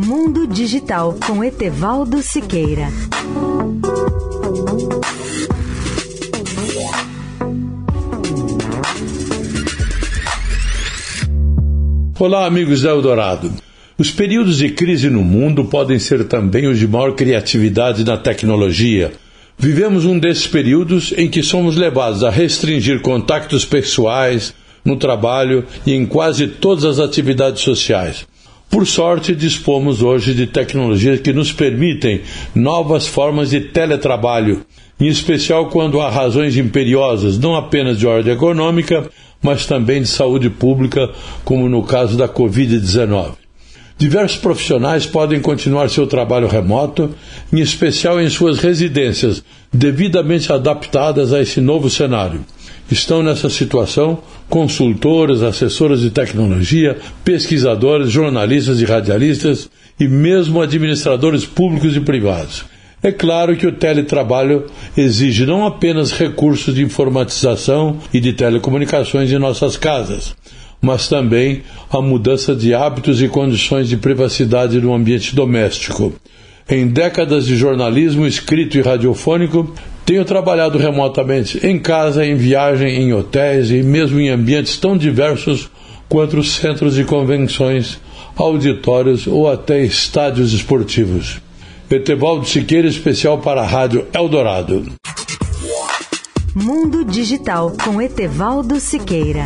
Mundo Digital com Etevaldo Siqueira. Olá, amigos da Eldorado. Os períodos de crise no mundo podem ser também os de maior criatividade na tecnologia. Vivemos um desses períodos em que somos levados a restringir contactos pessoais, no trabalho e em quase todas as atividades sociais. Por sorte, dispomos hoje de tecnologias que nos permitem novas formas de teletrabalho, em especial quando há razões imperiosas, não apenas de ordem econômica, mas também de saúde pública, como no caso da Covid-19. Diversos profissionais podem continuar seu trabalho remoto, em especial em suas residências, devidamente adaptadas a esse novo cenário. Estão nessa situação consultores, assessores de tecnologia, pesquisadores, jornalistas e radialistas e mesmo administradores públicos e privados. É claro que o teletrabalho exige não apenas recursos de informatização e de telecomunicações em nossas casas, mas também a mudança de hábitos e condições de privacidade no ambiente doméstico. Em décadas de jornalismo escrito e radiofônico, tenho trabalhado remotamente, em casa, em viagem, em hotéis e mesmo em ambientes tão diversos quanto os centros de convenções, auditórios ou até estádios esportivos. Etevaldo Siqueira, especial para a Rádio Eldorado. Mundo Digital com Etevaldo Siqueira.